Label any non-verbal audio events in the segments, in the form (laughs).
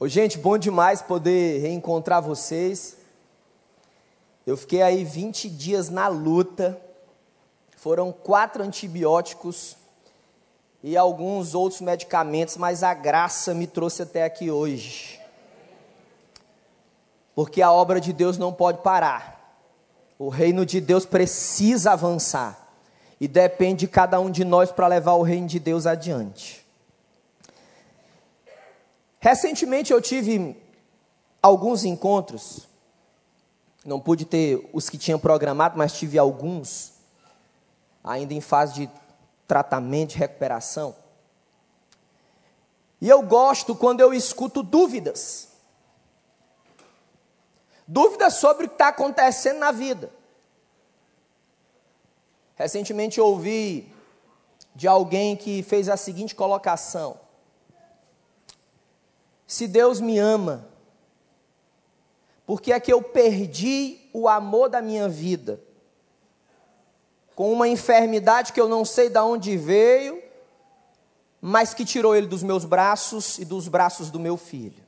Ô, gente, bom demais poder reencontrar vocês. Eu fiquei aí 20 dias na luta. Foram quatro antibióticos e alguns outros medicamentos, mas a graça me trouxe até aqui hoje. Porque a obra de Deus não pode parar. O reino de Deus precisa avançar. E depende de cada um de nós para levar o reino de Deus adiante. Recentemente eu tive alguns encontros, não pude ter os que tinham programado, mas tive alguns, ainda em fase de tratamento, de recuperação. E eu gosto quando eu escuto dúvidas. Dúvidas sobre o que está acontecendo na vida. Recentemente eu ouvi de alguém que fez a seguinte colocação: se Deus me ama, porque é que eu perdi o amor da minha vida, com uma enfermidade que eu não sei de onde veio, mas que tirou ele dos meus braços e dos braços do meu filho.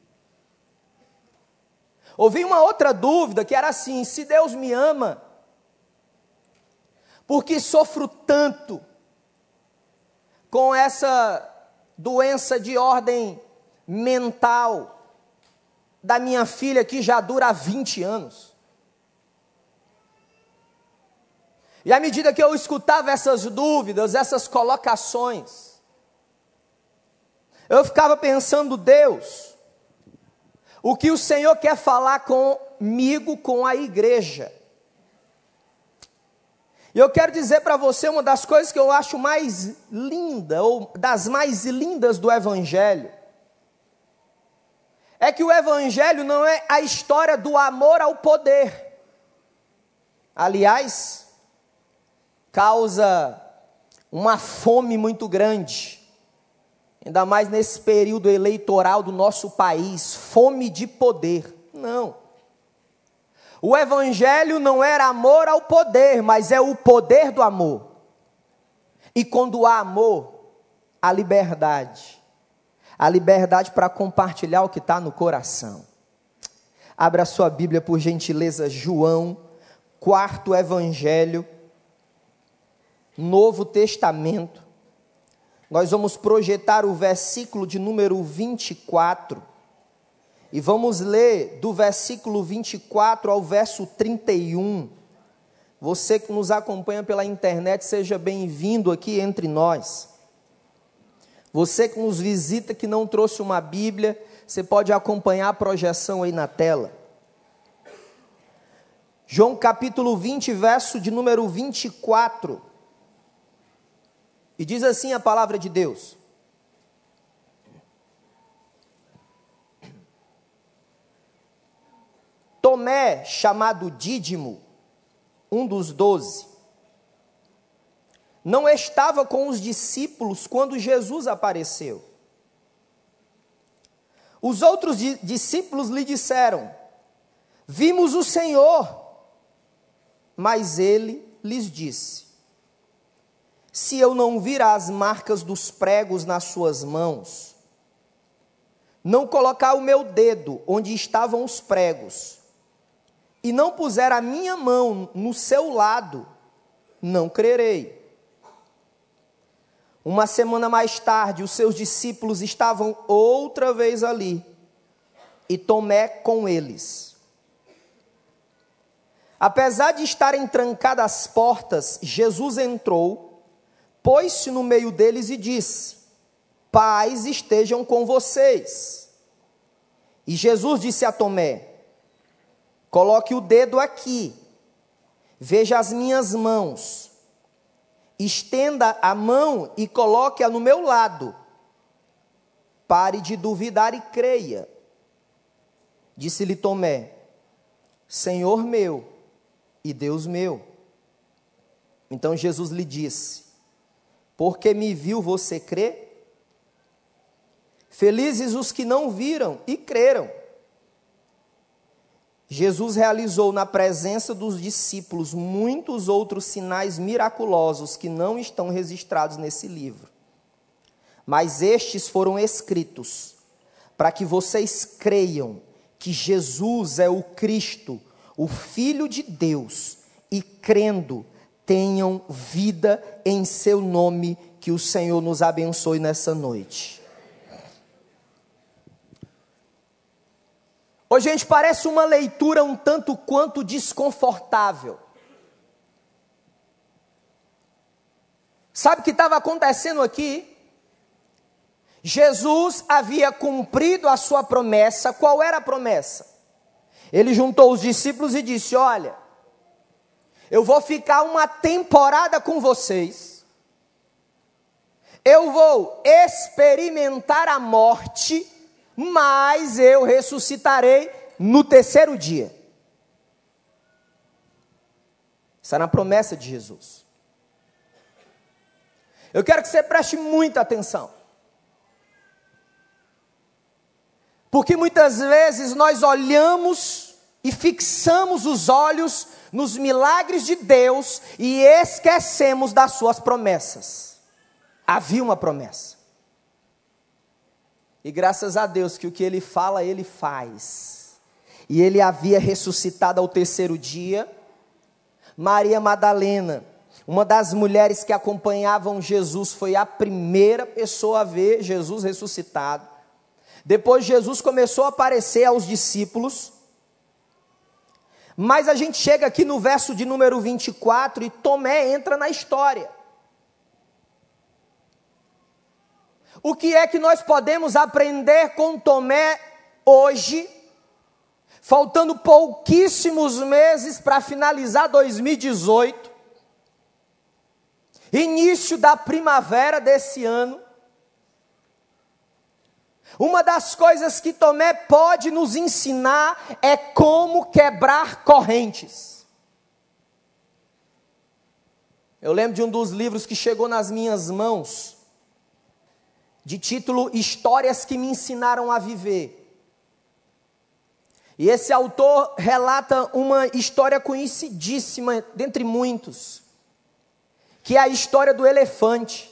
Ouvi uma outra dúvida que era assim: se Deus me ama, por que sofro tanto com essa doença de ordem mental da minha filha que já dura 20 anos. E à medida que eu escutava essas dúvidas, essas colocações, eu ficava pensando, Deus, o que o Senhor quer falar comigo, com a igreja? E eu quero dizer para você uma das coisas que eu acho mais linda, ou das mais lindas do Evangelho, é que o Evangelho não é a história do amor ao poder. Aliás, causa uma fome muito grande, ainda mais nesse período eleitoral do nosso país fome de poder. Não. O Evangelho não era amor ao poder, mas é o poder do amor. E quando há amor, há liberdade a liberdade para compartilhar o que está no coração. Abra sua Bíblia, por gentileza, João, quarto Evangelho, Novo Testamento. Nós vamos projetar o versículo de número 24 e vamos ler do versículo 24 ao verso 31. Você que nos acompanha pela internet, seja bem-vindo aqui entre nós. Você que nos visita que não trouxe uma Bíblia, você pode acompanhar a projeção aí na tela. João capítulo 20, verso de número 24. E diz assim a palavra de Deus: Tomé, chamado Dídimo, um dos doze, não estava com os discípulos quando Jesus apareceu. Os outros discípulos lhe disseram: Vimos o Senhor. Mas ele lhes disse: Se eu não vir as marcas dos pregos nas suas mãos, não colocar o meu dedo onde estavam os pregos, e não puser a minha mão no seu lado, não crerei. Uma semana mais tarde, os seus discípulos estavam outra vez ali, e Tomé com eles. Apesar de estarem trancadas as portas, Jesus entrou, pôs-se no meio deles e disse: Paz estejam com vocês. E Jesus disse a Tomé: Coloque o dedo aqui, veja as minhas mãos estenda a mão e coloque-a no meu lado. Pare de duvidar e creia. Disse-lhe Tomé: Senhor meu e Deus meu. Então Jesus lhe disse: Porque me viu você crê? Felizes os que não viram e creram. Jesus realizou na presença dos discípulos muitos outros sinais miraculosos que não estão registrados nesse livro. Mas estes foram escritos para que vocês creiam que Jesus é o Cristo, o Filho de Deus, e crendo, tenham vida em seu nome, que o Senhor nos abençoe nessa noite. Ô, gente, parece uma leitura um tanto quanto desconfortável. Sabe o que estava acontecendo aqui? Jesus havia cumprido a sua promessa. Qual era a promessa? Ele juntou os discípulos e disse: Olha, eu vou ficar uma temporada com vocês. Eu vou experimentar a morte, mas eu ressuscitarei no terceiro dia. Está na promessa de Jesus. Eu quero que você preste muita atenção. Porque muitas vezes nós olhamos e fixamos os olhos nos milagres de Deus e esquecemos das suas promessas. Havia uma promessa. E graças a Deus que o que ele fala, ele faz. E ele havia ressuscitado ao terceiro dia. Maria Madalena uma das mulheres que acompanhavam Jesus foi a primeira pessoa a ver Jesus ressuscitado. Depois Jesus começou a aparecer aos discípulos. Mas a gente chega aqui no verso de número 24 e Tomé entra na história. O que é que nós podemos aprender com Tomé hoje, faltando pouquíssimos meses para finalizar 2018? início da primavera desse ano, uma das coisas que Tomé pode nos ensinar é como quebrar correntes. Eu lembro de um dos livros que chegou nas minhas mãos, de título Histórias que me ensinaram a viver. E esse autor relata uma história conhecidíssima, dentre muitos, que é a história do elefante.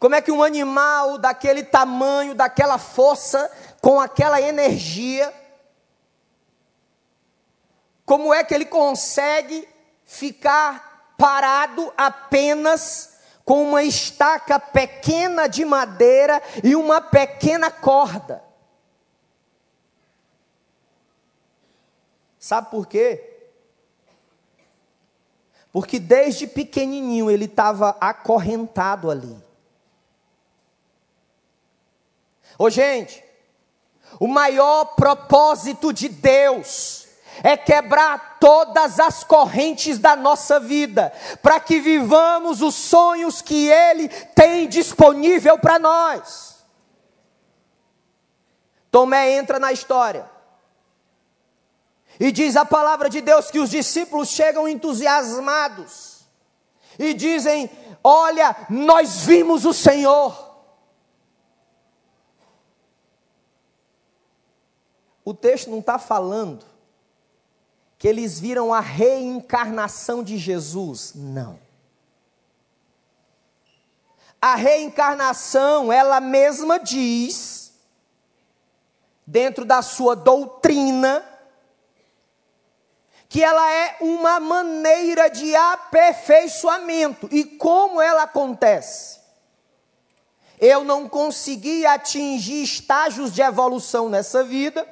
Como é que um animal daquele tamanho, daquela força, com aquela energia, como é que ele consegue ficar parado apenas com uma estaca pequena de madeira e uma pequena corda? Sabe por quê? Porque desde pequenininho ele estava acorrentado ali. Ô gente, o maior propósito de Deus é quebrar todas as correntes da nossa vida, para que vivamos os sonhos que Ele tem disponível para nós. Tomé entra na história. E diz a palavra de Deus que os discípulos chegam entusiasmados e dizem: Olha, nós vimos o Senhor. O texto não está falando que eles viram a reencarnação de Jesus. Não. A reencarnação, ela mesma diz, dentro da sua doutrina, que ela é uma maneira de aperfeiçoamento. E como ela acontece? Eu não consegui atingir estágios de evolução nessa vida,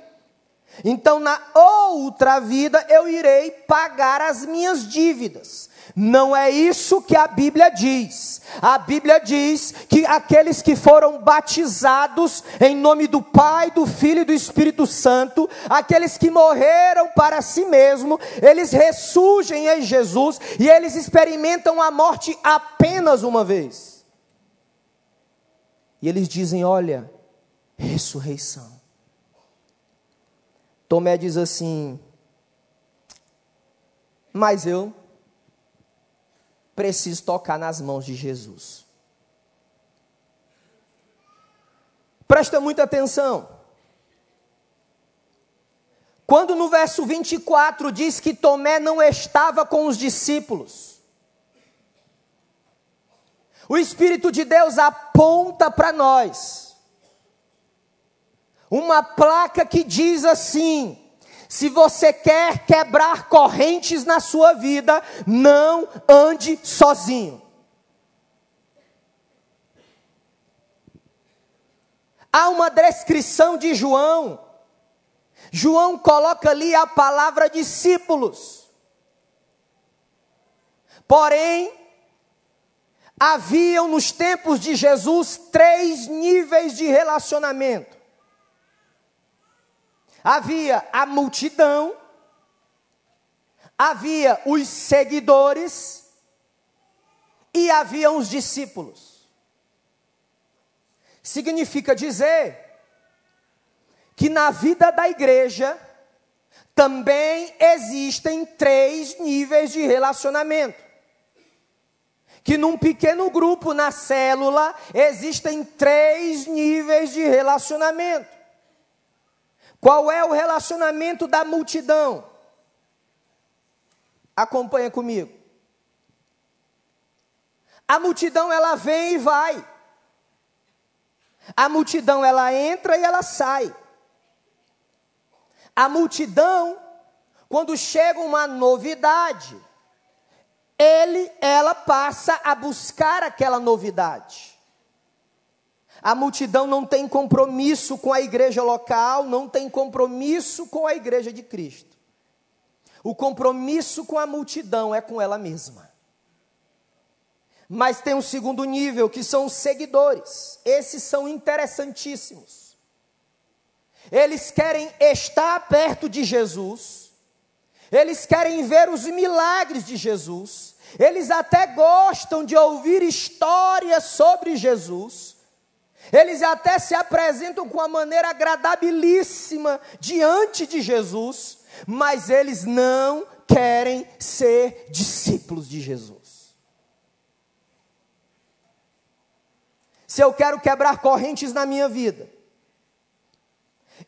então na outra vida eu irei pagar as minhas dívidas. Não é isso que a Bíblia diz. A Bíblia diz que aqueles que foram batizados em nome do Pai, do Filho e do Espírito Santo, aqueles que morreram para si mesmo, eles ressurgem em Jesus e eles experimentam a morte apenas uma vez. E eles dizem: Olha, ressurreição. Tomé diz assim: Mas eu preciso tocar nas mãos de Jesus. Presta muita atenção. Quando no verso 24 diz que Tomé não estava com os discípulos, o Espírito de Deus aponta para nós uma placa que diz assim: se você quer quebrar correntes na sua vida, não ande sozinho. Há uma descrição de João. João coloca ali a palavra discípulos. Porém, haviam nos tempos de Jesus três níveis de relacionamento. Havia a multidão, havia os seguidores e havia os discípulos. Significa dizer que na vida da igreja também existem três níveis de relacionamento que num pequeno grupo na célula existem três níveis de relacionamento. Qual é o relacionamento da multidão? Acompanha comigo. A multidão ela vem e vai. A multidão ela entra e ela sai. A multidão, quando chega uma novidade, ele, ela passa a buscar aquela novidade. A multidão não tem compromisso com a igreja local, não tem compromisso com a igreja de Cristo. O compromisso com a multidão é com ela mesma. Mas tem um segundo nível, que são os seguidores. Esses são interessantíssimos. Eles querem estar perto de Jesus eles querem ver os milagres de Jesus, eles até gostam de ouvir histórias sobre Jesus, eles até se apresentam com uma maneira agradabilíssima diante de Jesus, mas eles não querem ser discípulos de Jesus. Se eu quero quebrar correntes na minha vida,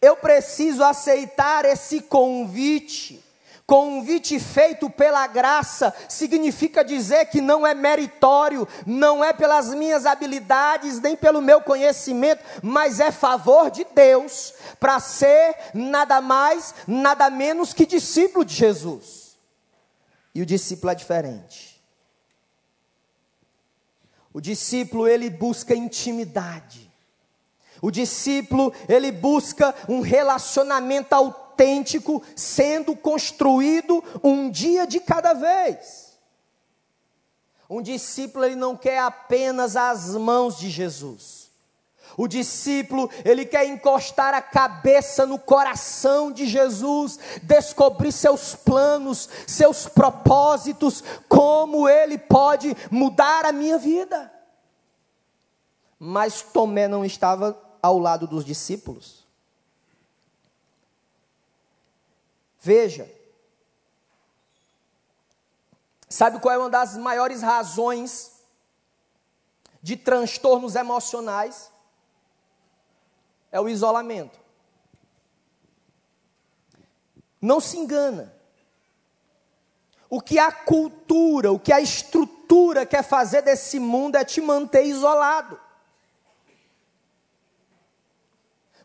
eu preciso aceitar esse convite Convite feito pela graça significa dizer que não é meritório, não é pelas minhas habilidades, nem pelo meu conhecimento, mas é favor de Deus para ser nada mais, nada menos que discípulo de Jesus. E o discípulo é diferente. O discípulo ele busca intimidade. O discípulo ele busca um relacionamento autêntico autêntico sendo construído um dia de cada vez. Um discípulo ele não quer apenas as mãos de Jesus. O discípulo, ele quer encostar a cabeça no coração de Jesus, descobrir seus planos, seus propósitos, como ele pode mudar a minha vida. Mas Tomé não estava ao lado dos discípulos. Veja, sabe qual é uma das maiores razões de transtornos emocionais? É o isolamento. Não se engana. O que a cultura, o que a estrutura quer fazer desse mundo é te manter isolado.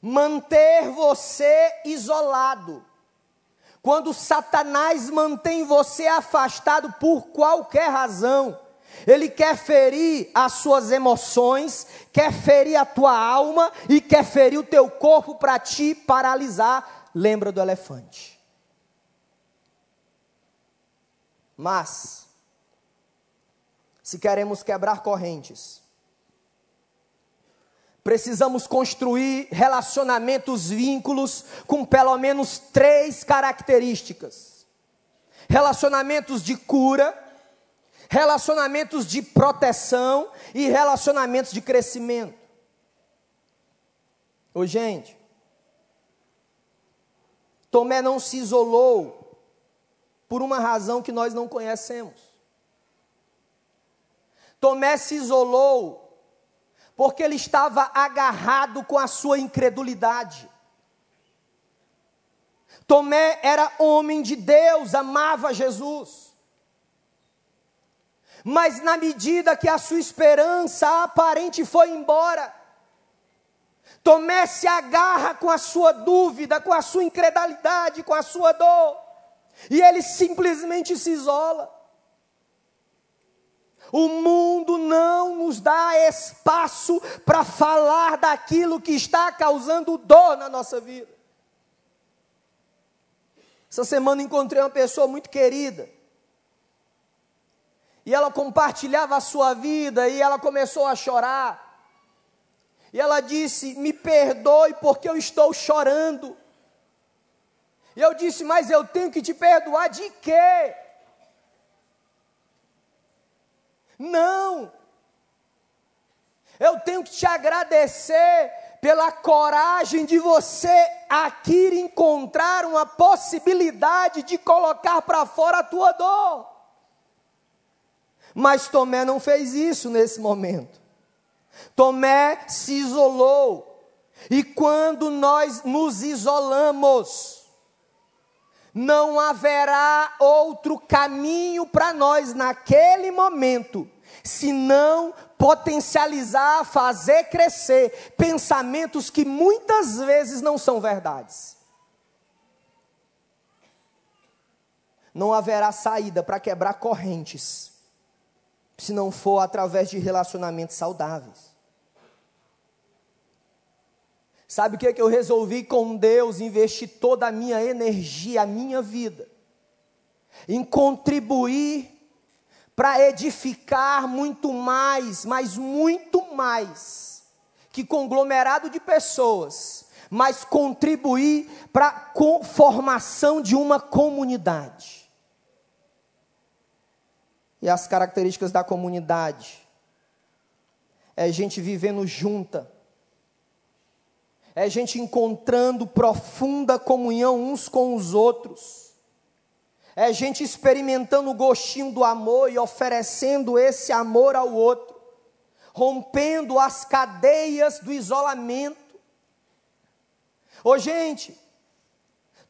Manter você isolado. Quando Satanás mantém você afastado por qualquer razão, ele quer ferir as suas emoções, quer ferir a tua alma e quer ferir o teu corpo para te paralisar. Lembra do elefante. Mas, se queremos quebrar correntes, Precisamos construir relacionamentos, vínculos com pelo menos três características: relacionamentos de cura, relacionamentos de proteção e relacionamentos de crescimento. Ô, gente, Tomé não se isolou por uma razão que nós não conhecemos. Tomé se isolou porque ele estava agarrado com a sua incredulidade. Tomé era homem de Deus, amava Jesus. Mas na medida que a sua esperança aparente foi embora, Tomé se agarra com a sua dúvida, com a sua incredulidade, com a sua dor, e ele simplesmente se isola. O mundo não nos dá espaço para falar daquilo que está causando dor na nossa vida. Essa semana encontrei uma pessoa muito querida. E ela compartilhava a sua vida e ela começou a chorar. E ela disse: Me perdoe porque eu estou chorando. E eu disse: Mas eu tenho que te perdoar de quê? Não. Eu tenho que te agradecer pela coragem de você aqui encontrar uma possibilidade de colocar para fora a tua dor. Mas Tomé não fez isso nesse momento. Tomé se isolou. E quando nós nos isolamos, não haverá outro caminho para nós naquele momento, senão potencializar, fazer crescer pensamentos que muitas vezes não são verdades. Não haverá saída para quebrar correntes se não for através de relacionamentos saudáveis. Sabe o que, é que eu resolvi com Deus investir toda a minha energia, a minha vida, em contribuir para edificar muito mais, mas muito mais, que conglomerado de pessoas, mas contribuir para a formação de uma comunidade e as características da comunidade. É gente vivendo junta. É gente encontrando profunda comunhão uns com os outros. É gente experimentando o gostinho do amor e oferecendo esse amor ao outro, rompendo as cadeias do isolamento. Ô gente,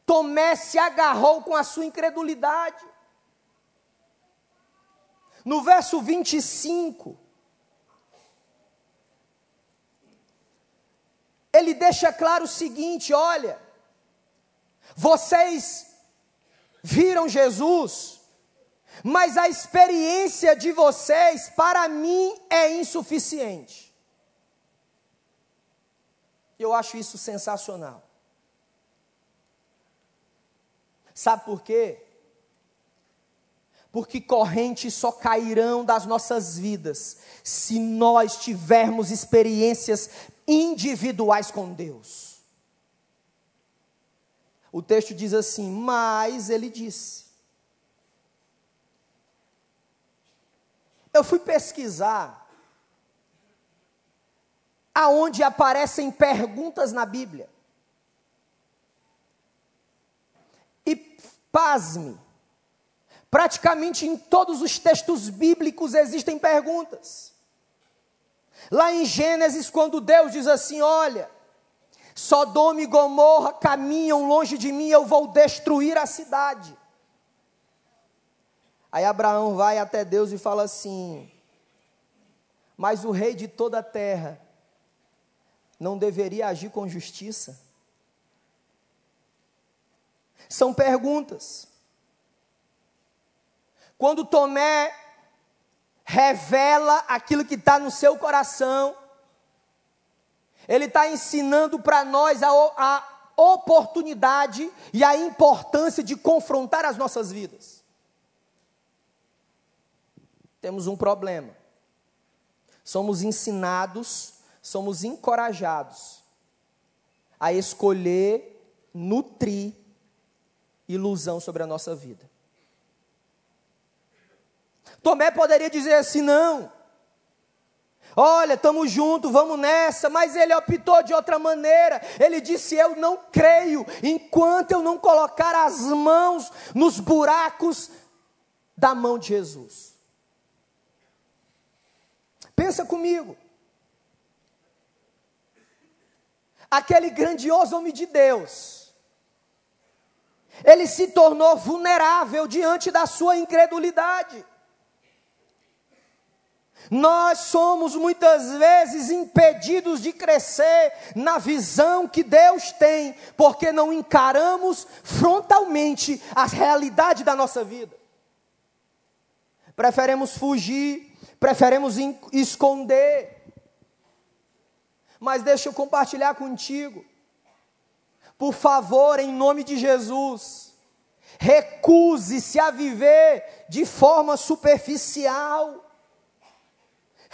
Tomé se agarrou com a sua incredulidade. No verso 25, ele deixa claro o seguinte: olha, vocês viram Jesus, mas a experiência de vocês, para mim, é insuficiente. Eu acho isso sensacional. Sabe por quê? porque correntes só cairão das nossas vidas se nós tivermos experiências individuais com Deus. O texto diz assim: Mas ele disse. Eu fui pesquisar aonde aparecem perguntas na Bíblia. E pasme, Praticamente em todos os textos bíblicos existem perguntas. Lá em Gênesis, quando Deus diz assim: Olha, Sodoma e Gomorra caminham longe de mim, eu vou destruir a cidade. Aí Abraão vai até Deus e fala assim: Mas o rei de toda a terra não deveria agir com justiça? São perguntas. Quando Tomé revela aquilo que está no seu coração, ele está ensinando para nós a, a oportunidade e a importância de confrontar as nossas vidas. Temos um problema. Somos ensinados, somos encorajados a escolher, nutrir ilusão sobre a nossa vida. Tomé poderia dizer assim: não. Olha, estamos juntos, vamos nessa, mas ele optou de outra maneira. Ele disse: Eu não creio enquanto eu não colocar as mãos nos buracos da mão de Jesus. Pensa comigo. Aquele grandioso homem de Deus, ele se tornou vulnerável diante da sua incredulidade. Nós somos muitas vezes impedidos de crescer na visão que Deus tem, porque não encaramos frontalmente a realidade da nossa vida. Preferemos fugir, preferemos esconder. Mas deixa eu compartilhar contigo. Por favor, em nome de Jesus, recuse-se a viver de forma superficial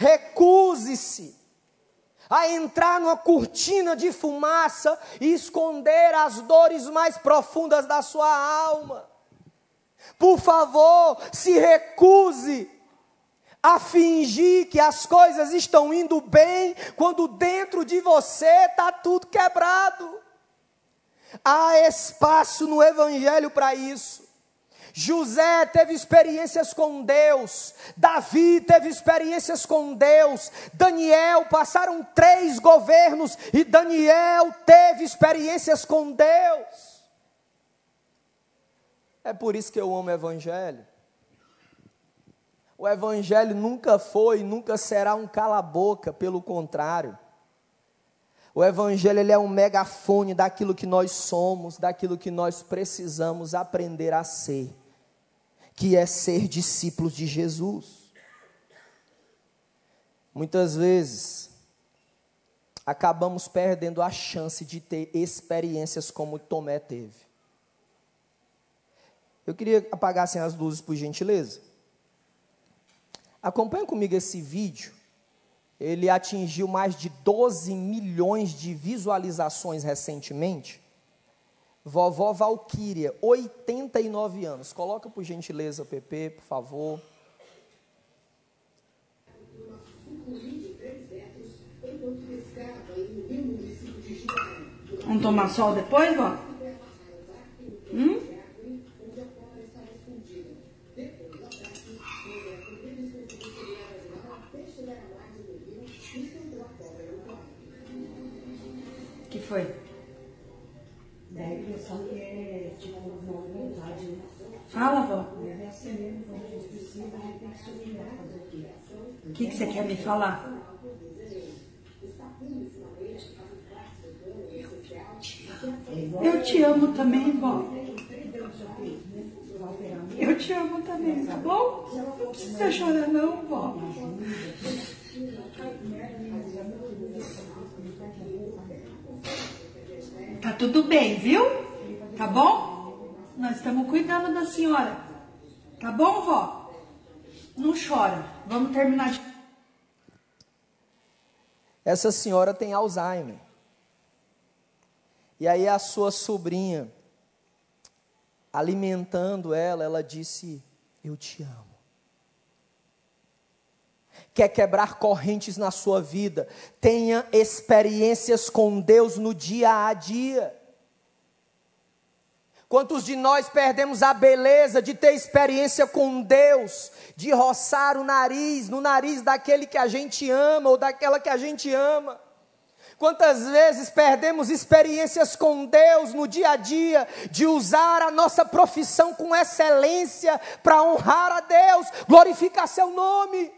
Recuse-se a entrar numa cortina de fumaça e esconder as dores mais profundas da sua alma. Por favor, se recuse a fingir que as coisas estão indo bem, quando dentro de você está tudo quebrado. Há espaço no Evangelho para isso. José teve experiências com Deus, Davi teve experiências com Deus, Daniel passaram três governos e Daniel teve experiências com Deus. É por isso que eu amo o Evangelho. O Evangelho nunca foi, nunca será um cala-boca, pelo contrário. O Evangelho ele é um megafone daquilo que nós somos, daquilo que nós precisamos aprender a ser que é ser discípulos de Jesus. Muitas vezes, acabamos perdendo a chance de ter experiências como Tomé teve. Eu queria apagassem as luzes, por gentileza. Acompanhe comigo esse vídeo. Ele atingiu mais de 12 milhões de visualizações recentemente. Vovó Valquíria, 89 anos. Coloca por gentileza, PP, por favor. Vamos tomar sol depois, vó? Hum? que foi? Daí pensar que é tipo uma vontade, né? Fala, vó. Deve é ser mesmo, quando a gente precisa, a gente tem que o quê? O que, que você quer me falar? Eu te amo também, vó. Eu te amo também, tá bom? Não precisa chorar não, vó. Tá tudo bem, viu? Tá bom? Nós estamos cuidando da senhora. Tá bom, vó? Não chora. Vamos terminar de. Essa senhora tem Alzheimer. E aí a sua sobrinha, alimentando ela, ela disse: Eu te amo quer quebrar correntes na sua vida, tenha experiências com Deus no dia a dia. Quantos de nós perdemos a beleza de ter experiência com Deus, de roçar o nariz no nariz daquele que a gente ama ou daquela que a gente ama? Quantas vezes perdemos experiências com Deus no dia a dia, de usar a nossa profissão com excelência para honrar a Deus, glorificar Seu nome?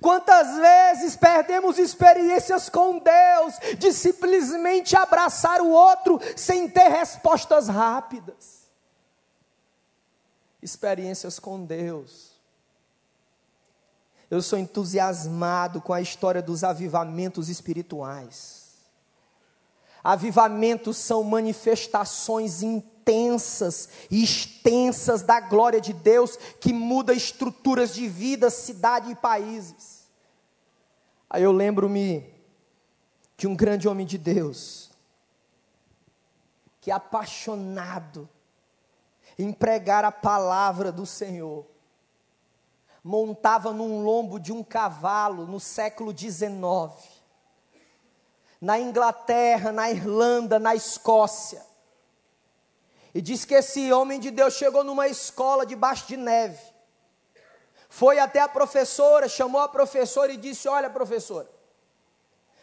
Quantas vezes perdemos experiências com Deus de simplesmente abraçar o outro sem ter respostas rápidas? Experiências com Deus. Eu sou entusiasmado com a história dos avivamentos espirituais. Avivamentos são manifestações intensas e extensas da glória de Deus que muda estruturas de vida, cidade e países. Aí eu lembro-me de um grande homem de Deus, que é apaixonado em pregar a palavra do Senhor, montava num lombo de um cavalo no século XIX, na Inglaterra, na Irlanda, na Escócia, e diz que esse homem de Deus chegou numa escola debaixo de neve. Foi até a professora, chamou a professora e disse: Olha, professora,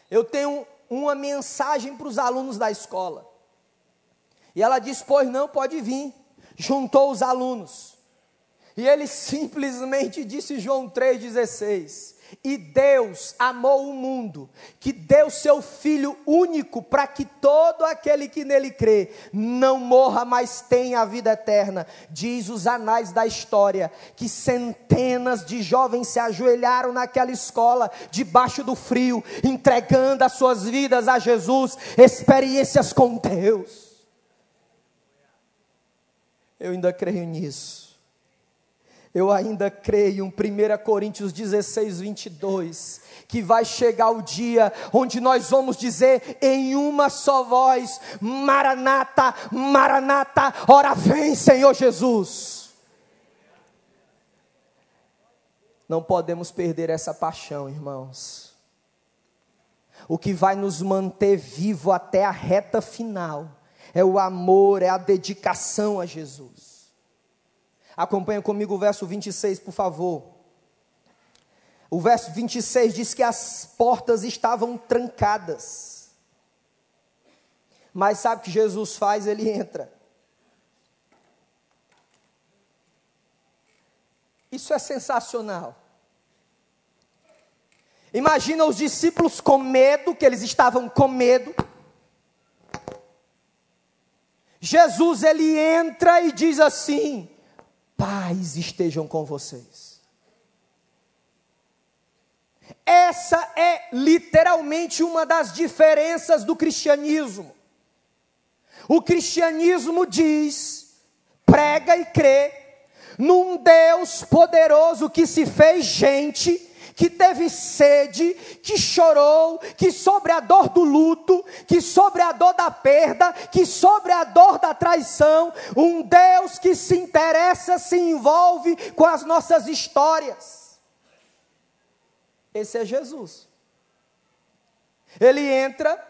eu tenho uma mensagem para os alunos da escola. E ela disse: Pois não, pode vir. Juntou os alunos. E ele (laughs) simplesmente disse João 3,16: E Deus amou o mundo, que deu seu Filho único para que todo aquele que nele crê não morra, mas tenha a vida eterna. Diz os anais da história que centenas de jovens se ajoelharam naquela escola, debaixo do frio, entregando as suas vidas a Jesus, experiências com Deus. Eu ainda creio nisso. Eu ainda creio em 1 Coríntios 16, 22, que vai chegar o dia onde nós vamos dizer em uma só voz: Maranata, Maranata, ora vem, Senhor Jesus. Não podemos perder essa paixão, irmãos. O que vai nos manter vivo até a reta final é o amor, é a dedicação a Jesus. Acompanha comigo o verso 26, por favor. O verso 26 diz que as portas estavam trancadas. Mas sabe o que Jesus faz? Ele entra. Isso é sensacional. Imagina os discípulos com medo, que eles estavam com medo. Jesus ele entra e diz assim: paz estejam com vocês. Essa é literalmente uma das diferenças do cristianismo. O cristianismo diz, prega e crê num Deus poderoso que se fez gente que teve sede, que chorou, que sobre a dor do luto, que sobre a dor da perda, que sobre a dor da traição, um Deus que se interessa, se envolve com as nossas histórias. Esse é Jesus. Ele entra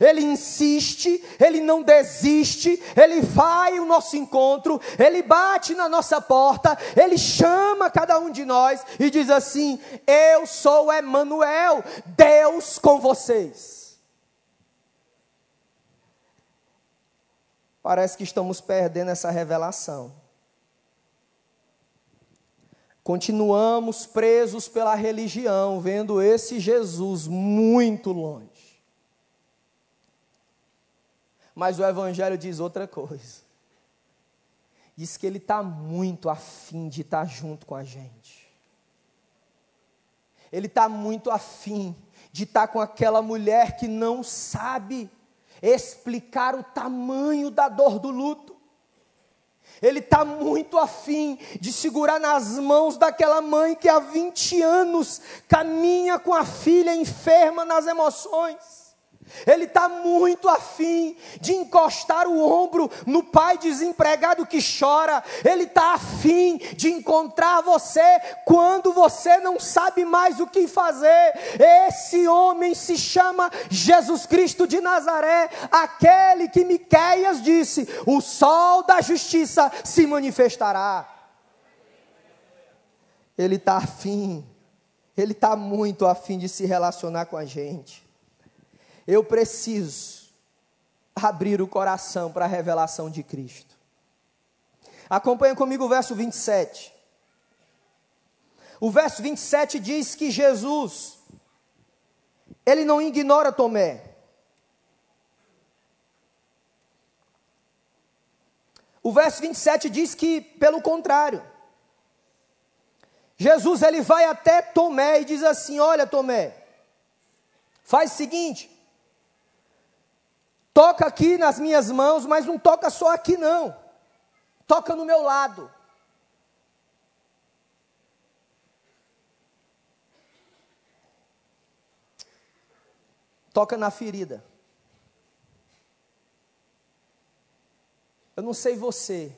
ele insiste, ele não desiste, ele vai ao nosso encontro, ele bate na nossa porta, ele chama cada um de nós e diz assim: Eu sou Emanuel, Deus com vocês. Parece que estamos perdendo essa revelação. Continuamos presos pela religião, vendo esse Jesus muito longe. Mas o Evangelho diz outra coisa. Diz que ele está muito afim de estar tá junto com a gente. Ele está muito afim de estar tá com aquela mulher que não sabe explicar o tamanho da dor do luto. Ele está muito afim de segurar nas mãos daquela mãe que há 20 anos caminha com a filha enferma nas emoções. Ele está muito afim de encostar o ombro no pai desempregado que chora. Ele está afim de encontrar você quando você não sabe mais o que fazer. Esse homem se chama Jesus Cristo de Nazaré, aquele que Miqueias disse: o sol da justiça se manifestará. Ele está afim, ele está muito afim de se relacionar com a gente. Eu preciso abrir o coração para a revelação de Cristo. Acompanha comigo o verso 27. O verso 27 diz que Jesus, ele não ignora Tomé. O verso 27 diz que, pelo contrário, Jesus ele vai até Tomé e diz assim: Olha, Tomé, faz o seguinte, Toca aqui nas minhas mãos, mas não toca só aqui não. Toca no meu lado. Toca na ferida. Eu não sei você,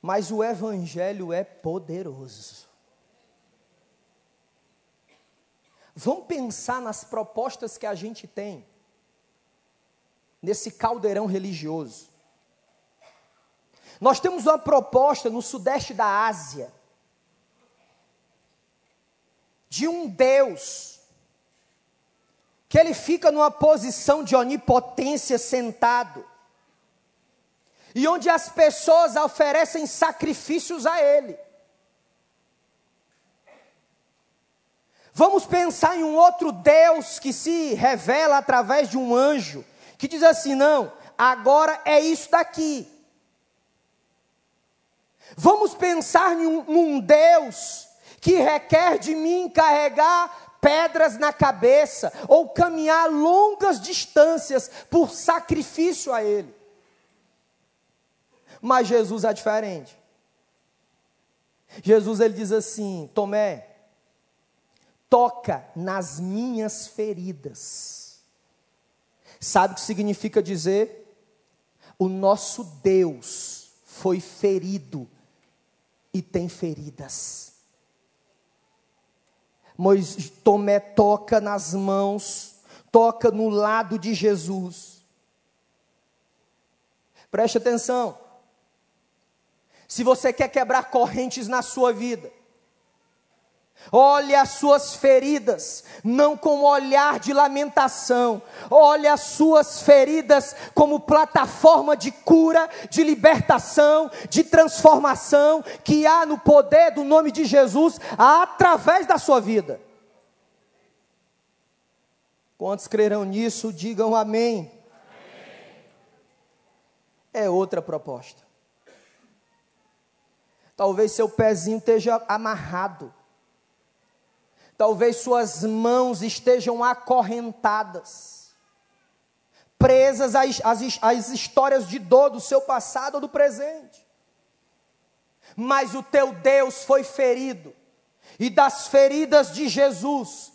mas o Evangelho é poderoso. Vamos pensar nas propostas que a gente tem nesse caldeirão religioso. Nós temos uma proposta no sudeste da Ásia de um Deus que ele fica numa posição de onipotência sentado e onde as pessoas oferecem sacrifícios a ele. Vamos pensar em um outro Deus que se revela através de um anjo, que diz assim: não, agora é isso daqui. Vamos pensar em um, num Deus que requer de mim carregar pedras na cabeça ou caminhar longas distâncias por sacrifício a Ele. Mas Jesus é diferente. Jesus ele diz assim: Tomé, toca nas minhas feridas. Sabe o que significa dizer? O nosso Deus foi ferido e tem feridas. Moisés, Tomé toca nas mãos, toca no lado de Jesus. Preste atenção. Se você quer quebrar correntes na sua vida, Olhe as suas feridas, não com olhar de lamentação. Olhe as suas feridas como plataforma de cura, de libertação, de transformação que há no poder do nome de Jesus através da sua vida. Quantos crerão nisso, digam amém. amém. É outra proposta. Talvez seu pezinho esteja amarrado. Talvez suas mãos estejam acorrentadas, presas às, às, às histórias de dor do seu passado ou do presente. Mas o teu Deus foi ferido, e das feridas de Jesus,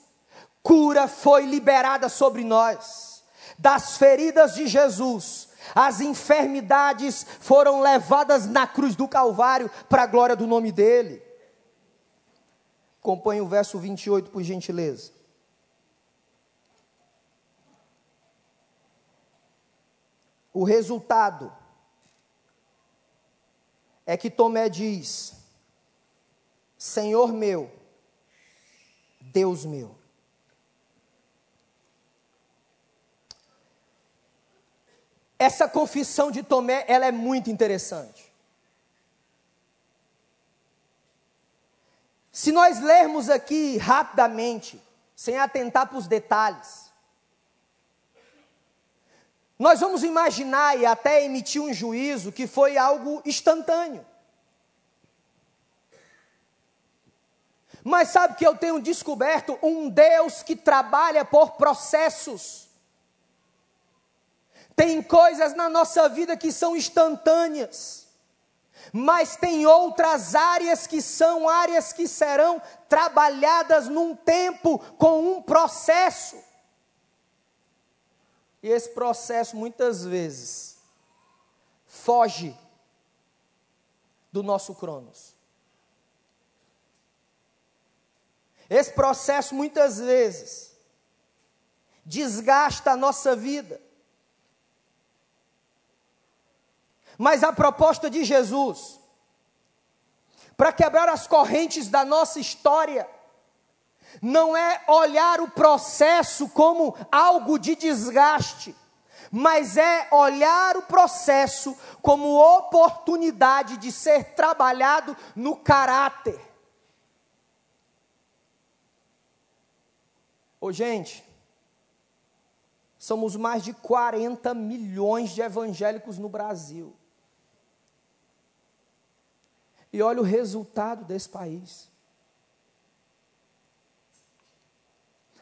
cura foi liberada sobre nós. Das feridas de Jesus, as enfermidades foram levadas na cruz do Calvário para a glória do nome dEle. Acompanhe o verso 28, por gentileza. O resultado é que Tomé diz: Senhor meu, Deus meu. Essa confissão de Tomé, ela é muito interessante. Se nós lermos aqui rapidamente, sem atentar para os detalhes, nós vamos imaginar e até emitir um juízo que foi algo instantâneo. Mas sabe que eu tenho descoberto um Deus que trabalha por processos. Tem coisas na nossa vida que são instantâneas mas tem outras áreas que são áreas que serão trabalhadas num tempo com um processo. E esse processo muitas vezes foge do nosso cronos. Esse processo muitas vezes desgasta a nossa vida. Mas a proposta de Jesus, para quebrar as correntes da nossa história, não é olhar o processo como algo de desgaste, mas é olhar o processo como oportunidade de ser trabalhado no caráter. Ô, gente, somos mais de 40 milhões de evangélicos no Brasil. E olha o resultado desse país.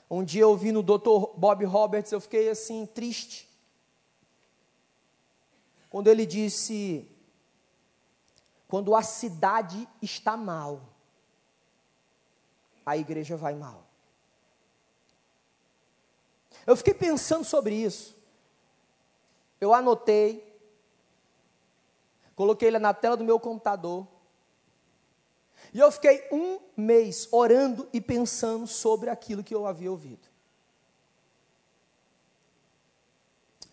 Um dia eu vi no Dr. Bob Roberts, eu fiquei assim, triste. Quando ele disse: quando a cidade está mal, a igreja vai mal. Eu fiquei pensando sobre isso. Eu anotei, coloquei ele na tela do meu computador. E eu fiquei um mês orando e pensando sobre aquilo que eu havia ouvido.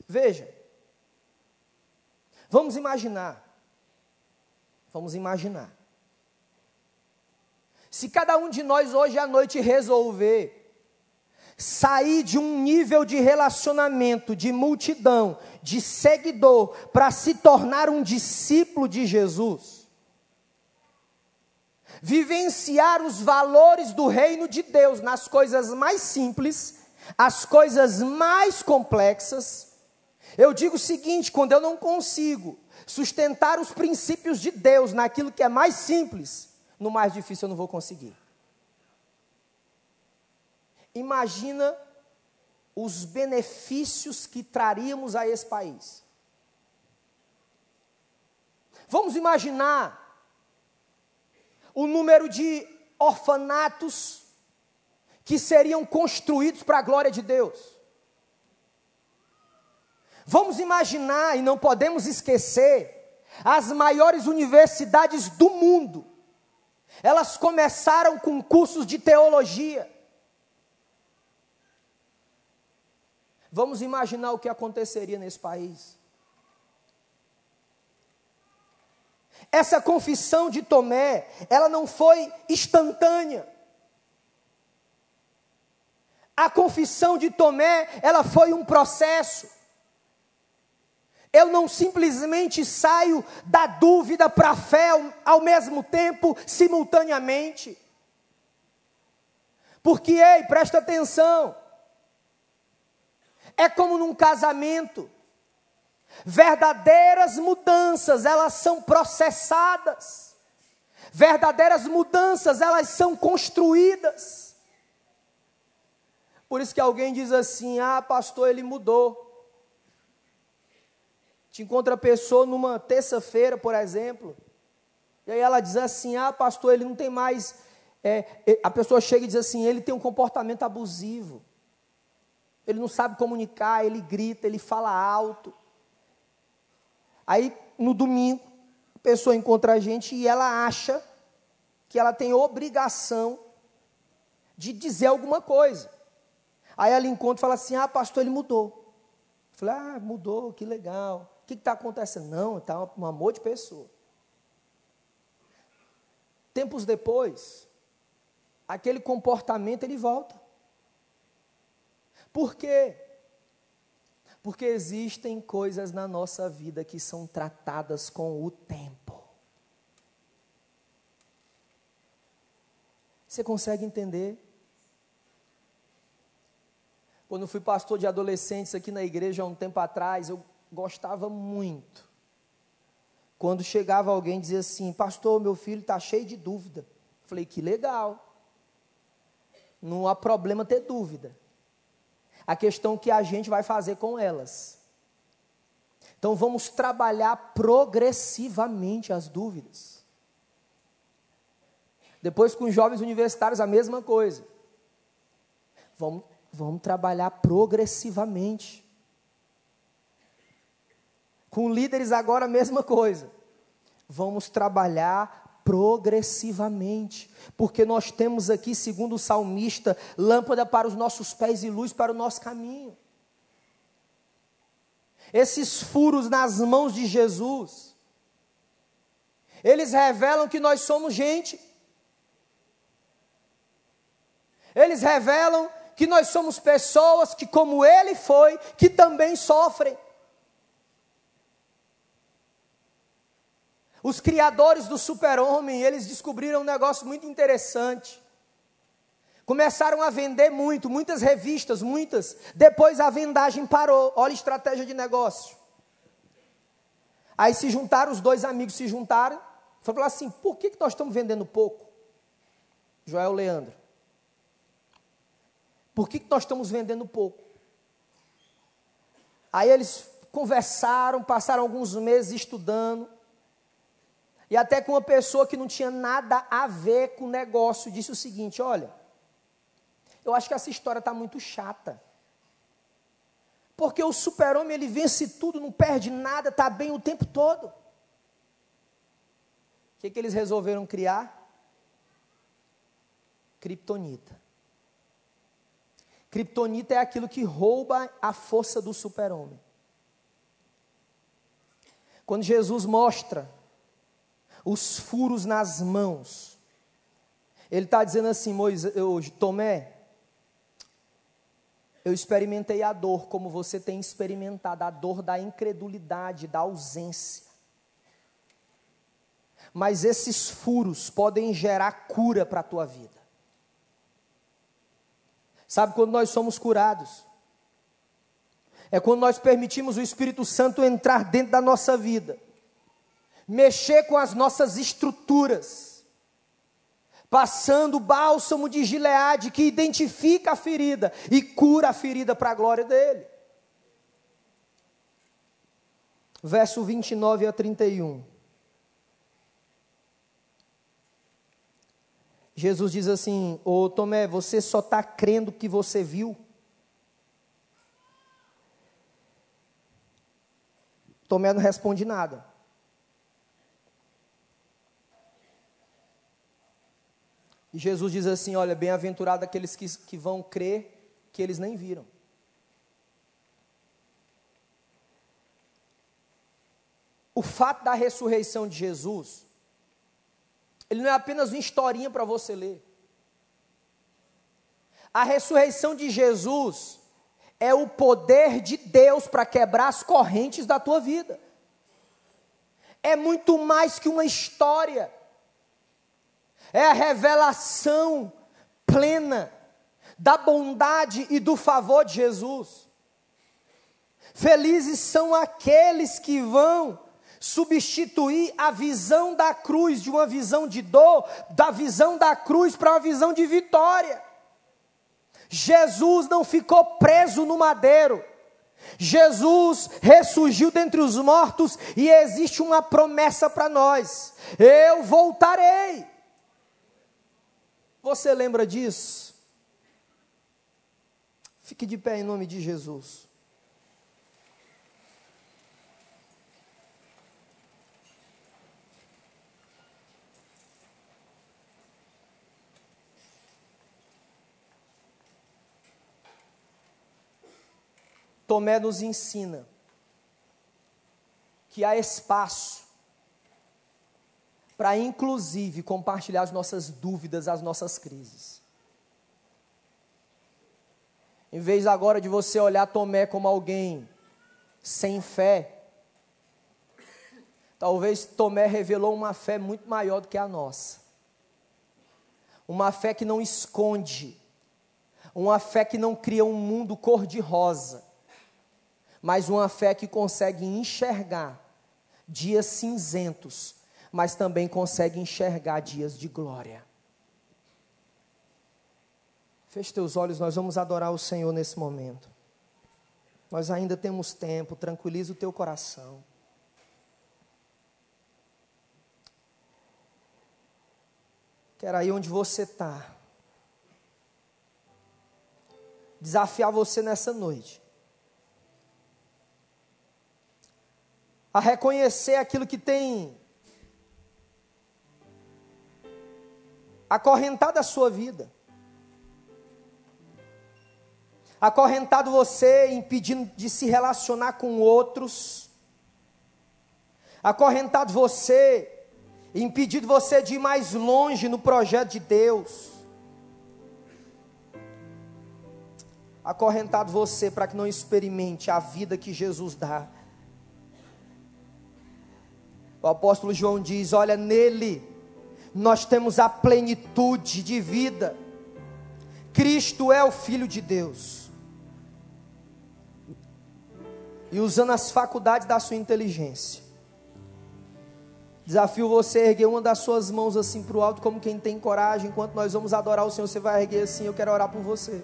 Veja, vamos imaginar, vamos imaginar, se cada um de nós hoje à noite resolver sair de um nível de relacionamento, de multidão, de seguidor, para se tornar um discípulo de Jesus, vivenciar os valores do reino de Deus nas coisas mais simples, as coisas mais complexas. Eu digo o seguinte: quando eu não consigo sustentar os princípios de Deus naquilo que é mais simples, no mais difícil eu não vou conseguir. Imagina os benefícios que traríamos a esse país. Vamos imaginar o número de orfanatos que seriam construídos para a glória de Deus. Vamos imaginar, e não podemos esquecer, as maiores universidades do mundo. Elas começaram com cursos de teologia. Vamos imaginar o que aconteceria nesse país. Essa confissão de Tomé, ela não foi instantânea. A confissão de Tomé, ela foi um processo. Eu não simplesmente saio da dúvida para a fé ao, mesmo tempo, simultaneamente. Porque, ei, presta atenção. É como num casamento. Verdadeiras mudanças, elas são processadas. Verdadeiras mudanças, elas são construídas. Por isso que alguém diz assim: "Ah, pastor, ele mudou". Te encontra a pessoa numa terça-feira, por exemplo, e aí ela diz assim: "Ah, pastor, ele não tem mais é, a pessoa chega e diz assim: ele tem um comportamento abusivo ele não sabe comunicar, ele grita, ele fala alto. Aí, no domingo, a pessoa encontra a gente e ela acha que ela tem obrigação de dizer alguma coisa. Aí ela encontra e fala assim: Ah, pastor, ele mudou. Eu falei: Ah, mudou, que legal. O que está acontecendo? Não, está um amor de pessoa. Tempos depois, aquele comportamento ele volta. Por quê? Porque existem coisas na nossa vida que são tratadas com o tempo. Você consegue entender? Quando fui pastor de adolescentes aqui na igreja há um tempo atrás, eu gostava muito. Quando chegava alguém e dizia assim: Pastor, meu filho está cheio de dúvida. Eu falei: Que legal. Não há problema ter dúvida a questão que a gente vai fazer com elas. Então vamos trabalhar progressivamente as dúvidas. Depois com jovens universitários a mesma coisa. Vamos, vamos trabalhar progressivamente. Com líderes agora a mesma coisa. Vamos trabalhar progressivamente, porque nós temos aqui, segundo o salmista, lâmpada para os nossos pés e luz para o nosso caminho. Esses furos nas mãos de Jesus, eles revelam que nós somos gente. Eles revelam que nós somos pessoas que, como ele foi, que também sofrem. Os criadores do super-homem, eles descobriram um negócio muito interessante. Começaram a vender muito, muitas revistas, muitas. Depois a vendagem parou. Olha a estratégia de negócio. Aí se juntaram, os dois amigos se juntaram. Falaram assim: por que, que nós estamos vendendo pouco? Joel Leandro. Por que, que nós estamos vendendo pouco? Aí eles conversaram, passaram alguns meses estudando. E até que uma pessoa que não tinha nada a ver com o negócio disse o seguinte: Olha, eu acho que essa história está muito chata. Porque o super-homem ele vence tudo, não perde nada, está bem o tempo todo. O que, que eles resolveram criar? Kryptonita. Kryptonita é aquilo que rouba a força do super-homem. Quando Jesus mostra os furos nas mãos. Ele está dizendo assim, Moisés, eu, Tomé, eu experimentei a dor como você tem experimentado, a dor da incredulidade, da ausência. mas esses furos podem gerar cura para a tua vida. Sabe quando nós somos curados? É quando nós permitimos o Espírito Santo entrar dentro da nossa vida, mexer com as nossas estruturas, passando o bálsamo de Gileade que identifica a ferida e cura a ferida para a glória dele. Verso 29 a 31. Jesus diz assim: Ô Tomé, você só está crendo que você viu? Tomé não responde nada. E Jesus diz assim: Olha, bem-aventurado aqueles que, que vão crer que eles nem viram. O fato da ressurreição de Jesus, ele não é apenas uma historinha para você ler. A ressurreição de Jesus é o poder de Deus para quebrar as correntes da tua vida. É muito mais que uma história. É a revelação plena da bondade e do favor de Jesus. Felizes são aqueles que vão substituir a visão da cruz de uma visão de dor, da visão da cruz para uma visão de vitória. Jesus não ficou preso no madeiro. Jesus ressurgiu dentre os mortos e existe uma promessa para nós: eu voltarei. Você lembra disso? Fique de pé em nome de Jesus. Tomé nos ensina que há espaço para, inclusive, compartilhar as nossas dúvidas, as nossas crises. Em vez agora de você olhar Tomé como alguém sem fé, talvez Tomé revelou uma fé muito maior do que a nossa. Uma fé que não esconde, uma fé que não cria um mundo cor-de-rosa, mas uma fé que consegue enxergar dias cinzentos, mas também consegue enxergar dias de glória. Feche teus olhos, nós vamos adorar o Senhor nesse momento. Nós ainda temos tempo, tranquiliza o teu coração. Quero aí onde você está. Desafiar você nessa noite a reconhecer aquilo que tem acorrentado a sua vida, acorrentado você, impedindo de se relacionar com outros, acorrentado você, impedindo você de ir mais longe no projeto de Deus, acorrentado você para que não experimente a vida que Jesus dá. O apóstolo João diz: Olha, nele nós temos a plenitude de vida. Cristo é o Filho de Deus. E usando as faculdades da sua inteligência, desafio você a erguer uma das suas mãos assim para o alto, como quem tem coragem. Enquanto nós vamos adorar o Senhor, você vai erguer assim: Eu quero orar por você.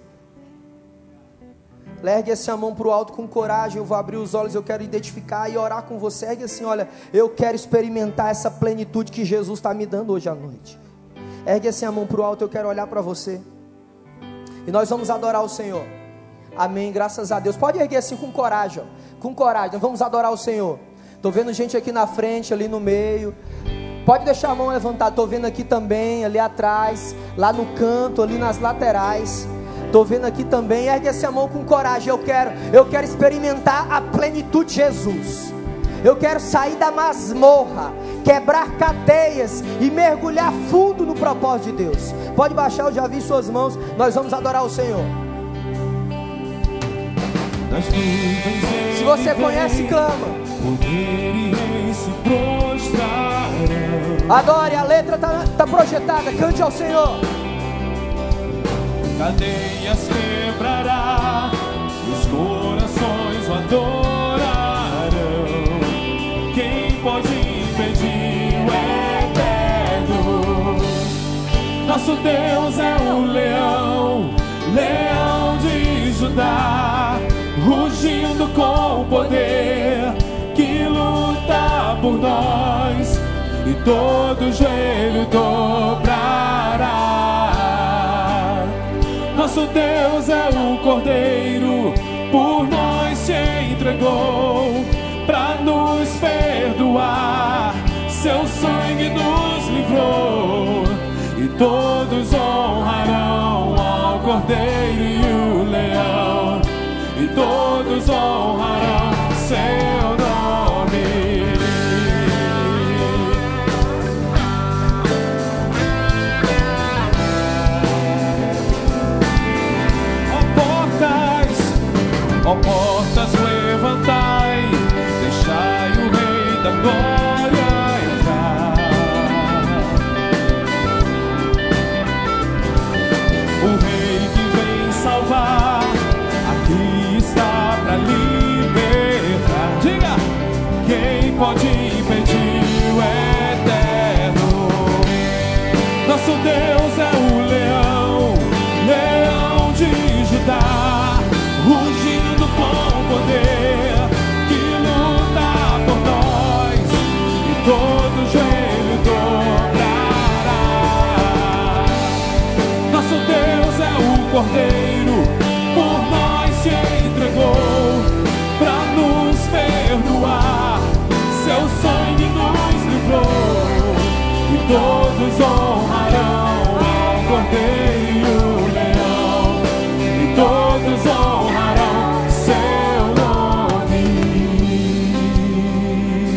Ergue essa mão para o alto com coragem. Eu vou abrir os olhos, eu quero identificar e orar com você. Ergue assim: olha, eu quero experimentar essa plenitude que Jesus está me dando hoje à noite. Ergue assim a mão para o alto, eu quero olhar para você. E nós vamos adorar o Senhor. Amém. Graças a Deus. Pode erguer assim com coragem, ó. com coragem. Nós vamos adorar o Senhor. Estou vendo gente aqui na frente, ali no meio. Pode deixar a mão levantada. Estou vendo aqui também, ali atrás, lá no canto, ali nas laterais. Estou vendo aqui também, ergue essa mão com coragem. Eu quero, eu quero experimentar a plenitude de Jesus. Eu quero sair da masmorra, quebrar cadeias e mergulhar fundo no propósito de Deus. Pode baixar, eu já vi suas mãos. Nós vamos adorar o Senhor. Se você conhece, clama. Adore, a letra está tá projetada, cante ao Senhor. Cadeias quebrará, os corações o adorarão. Quem pode impedir o eterno? Nosso Deus é o leão, leão de Judá, rugindo com poder que luta por nós e todo joelho dobrará. Deus é o Cordeiro, por nós se entregou para nos perdoar. Seu sangue nos livrou e todos honrarão ao Cordeiro e o Leão, e todos honrarão todo joelho dobrará. Nosso Deus é o Cordeiro,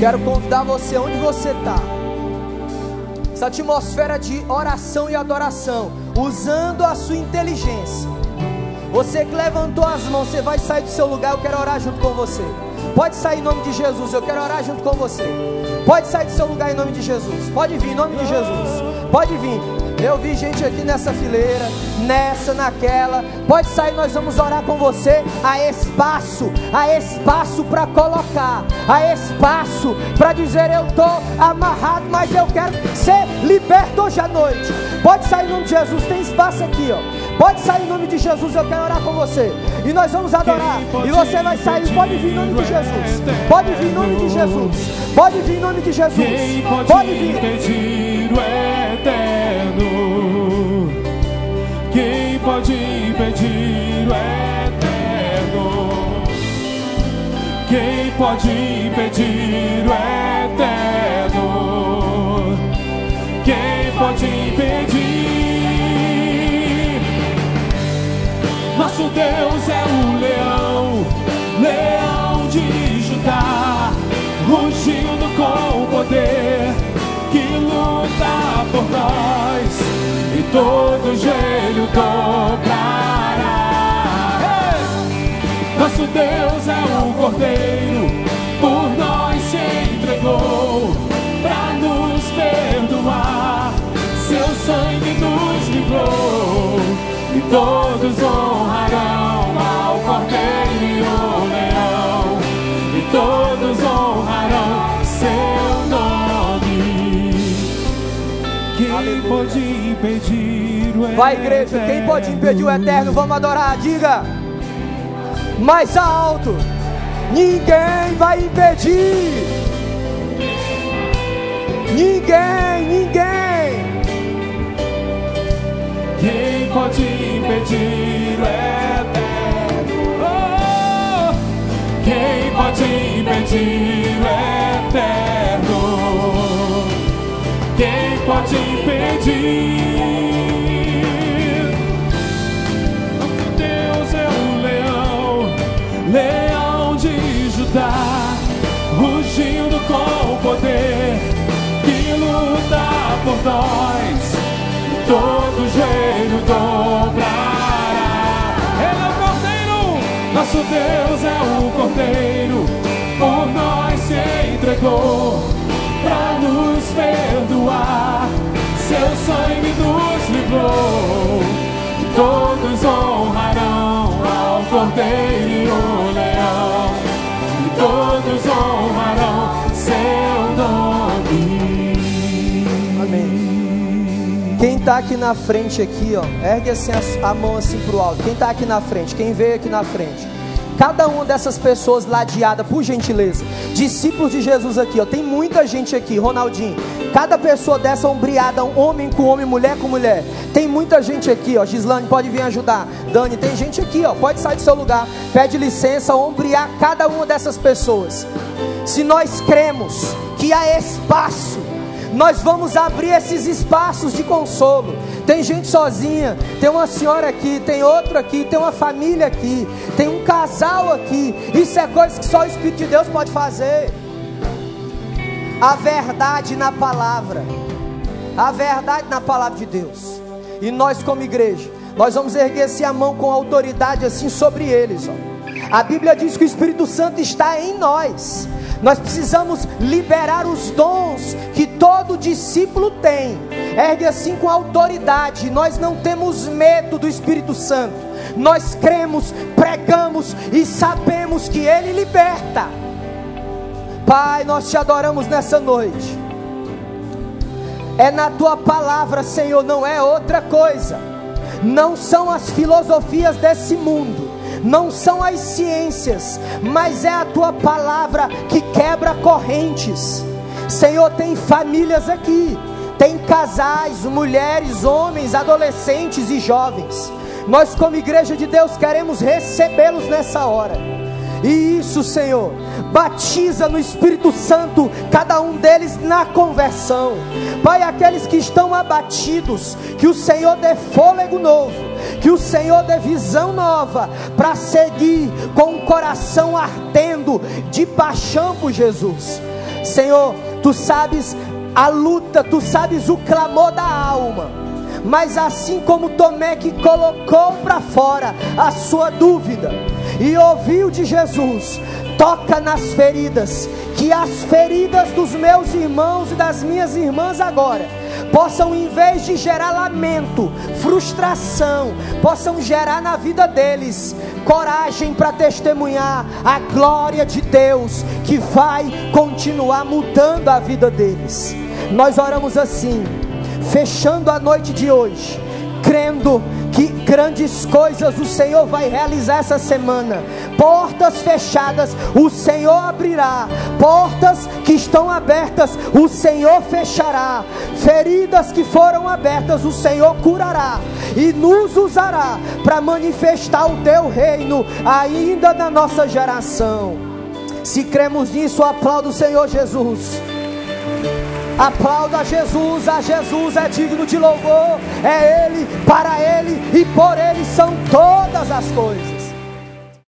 Quero convidar você onde você está. Essa atmosfera de oração e adoração, usando a sua inteligência. Você que levantou as mãos, você vai sair do seu lugar, eu quero orar junto com você. Pode sair em nome de Jesus, eu quero orar junto com você. Pode sair do seu lugar em nome de Jesus. Pode vir em nome de Jesus. Pode vir. Eu vi gente aqui nessa fileira, nessa, naquela. Pode sair, nós vamos orar com você. Há espaço, há espaço para colocar, há espaço para dizer: Eu estou amarrado, mas eu quero ser liberto hoje à noite. Pode sair em nome de Jesus, tem espaço aqui, ó. Pode sair em nome de Jesus, eu quero orar com você. E nós vamos adorar. E você vai sair, pode vir em nome de Jesus. Pode vir em nome de Jesus. Pode vir em nome de Jesus. Pode, Pode vir. Pode impedir o eterno? Quem pode impedir o eterno? Quem pode impedir? Nosso Deus é o todo joelho dobrará. Nosso Deus é o Cordeiro, por nós se entregou, para nos perdoar, seu sangue nos livrou, e todos honrarão pode impedir o Vai, igreja, quem pode impedir o eterno? Vamos adorar, diga. Mais alto. Ninguém vai impedir. Ninguém, ninguém. Quem pode impedir o eterno? Oh! Quem pode impedir o eterno? Quem pode impedir? Nosso Deus é o leão, leão de Judá, rugindo com poder, que luta por nós todo joelho dobrará. Ele é o Cordeiro, nosso Deus é o Cordeiro, por nós se entregou, para nos perdoar. Seu sangue nos livrou. Todos honrarão ao Cordeiro e o Leão. E todos honrarão seu nome. Amém. Quem está aqui na frente aqui, ó, ergue assim a, a mão assim pro alto. Quem está aqui na frente? Quem veio aqui na frente? Cada uma dessas pessoas ladeada, por gentileza, discípulos de Jesus aqui, ó, tem muita gente aqui, Ronaldinho. Cada pessoa dessa ombreada, homem com homem, mulher com mulher. Tem muita gente aqui, ó. Gislane pode vir ajudar. Dani, tem gente aqui, ó. Pode sair do seu lugar. Pede licença, ombrear cada uma dessas pessoas. Se nós cremos que há espaço nós vamos abrir esses espaços de consolo. Tem gente sozinha, tem uma senhora aqui, tem outro aqui, tem uma família aqui, tem um casal aqui. Isso é coisa que só o Espírito de Deus pode fazer. A verdade na palavra, a verdade na palavra de Deus. E nós, como igreja, nós vamos erguer assim a mão com autoridade assim sobre eles. Ó. A Bíblia diz que o Espírito Santo está em nós. Nós precisamos liberar os dons que todo discípulo tem. Ergue assim com autoridade. Nós não temos medo do Espírito Santo. Nós cremos, pregamos e sabemos que Ele liberta. Pai, nós te adoramos nessa noite. É na tua palavra, Senhor, não é outra coisa. Não são as filosofias desse mundo não são as ciências, mas é a tua palavra que quebra correntes. Senhor, tem famílias aqui, tem casais, mulheres, homens, adolescentes e jovens. Nós, como igreja de Deus, queremos recebê-los nessa hora. E isso, Senhor, batiza no Espírito Santo cada um deles na conversão. Pai, aqueles que estão abatidos, que o Senhor dê fôlego novo, que o Senhor dê visão nova para seguir com o coração ardendo de paixão por Jesus. Senhor, tu sabes a luta, tu sabes o clamor da alma mas assim como Tomé que colocou para fora a sua dúvida e ouviu de Jesus, toca nas feridas, que as feridas dos meus irmãos e das minhas irmãs agora possam, em vez de gerar lamento, frustração, possam gerar na vida deles coragem para testemunhar a glória de Deus que vai continuar mudando a vida deles. Nós oramos assim fechando a noite de hoje, crendo que grandes coisas o Senhor vai realizar essa semana. Portas fechadas, o Senhor abrirá. Portas que estão abertas, o Senhor fechará. Feridas que foram abertas, o Senhor curará e nos usará para manifestar o teu reino ainda na nossa geração. Se cremos nisso, aplauda o Senhor Jesus. Aplauda Jesus, a Jesus é digno de louvor, é Ele, para Ele e por Ele são todas as coisas.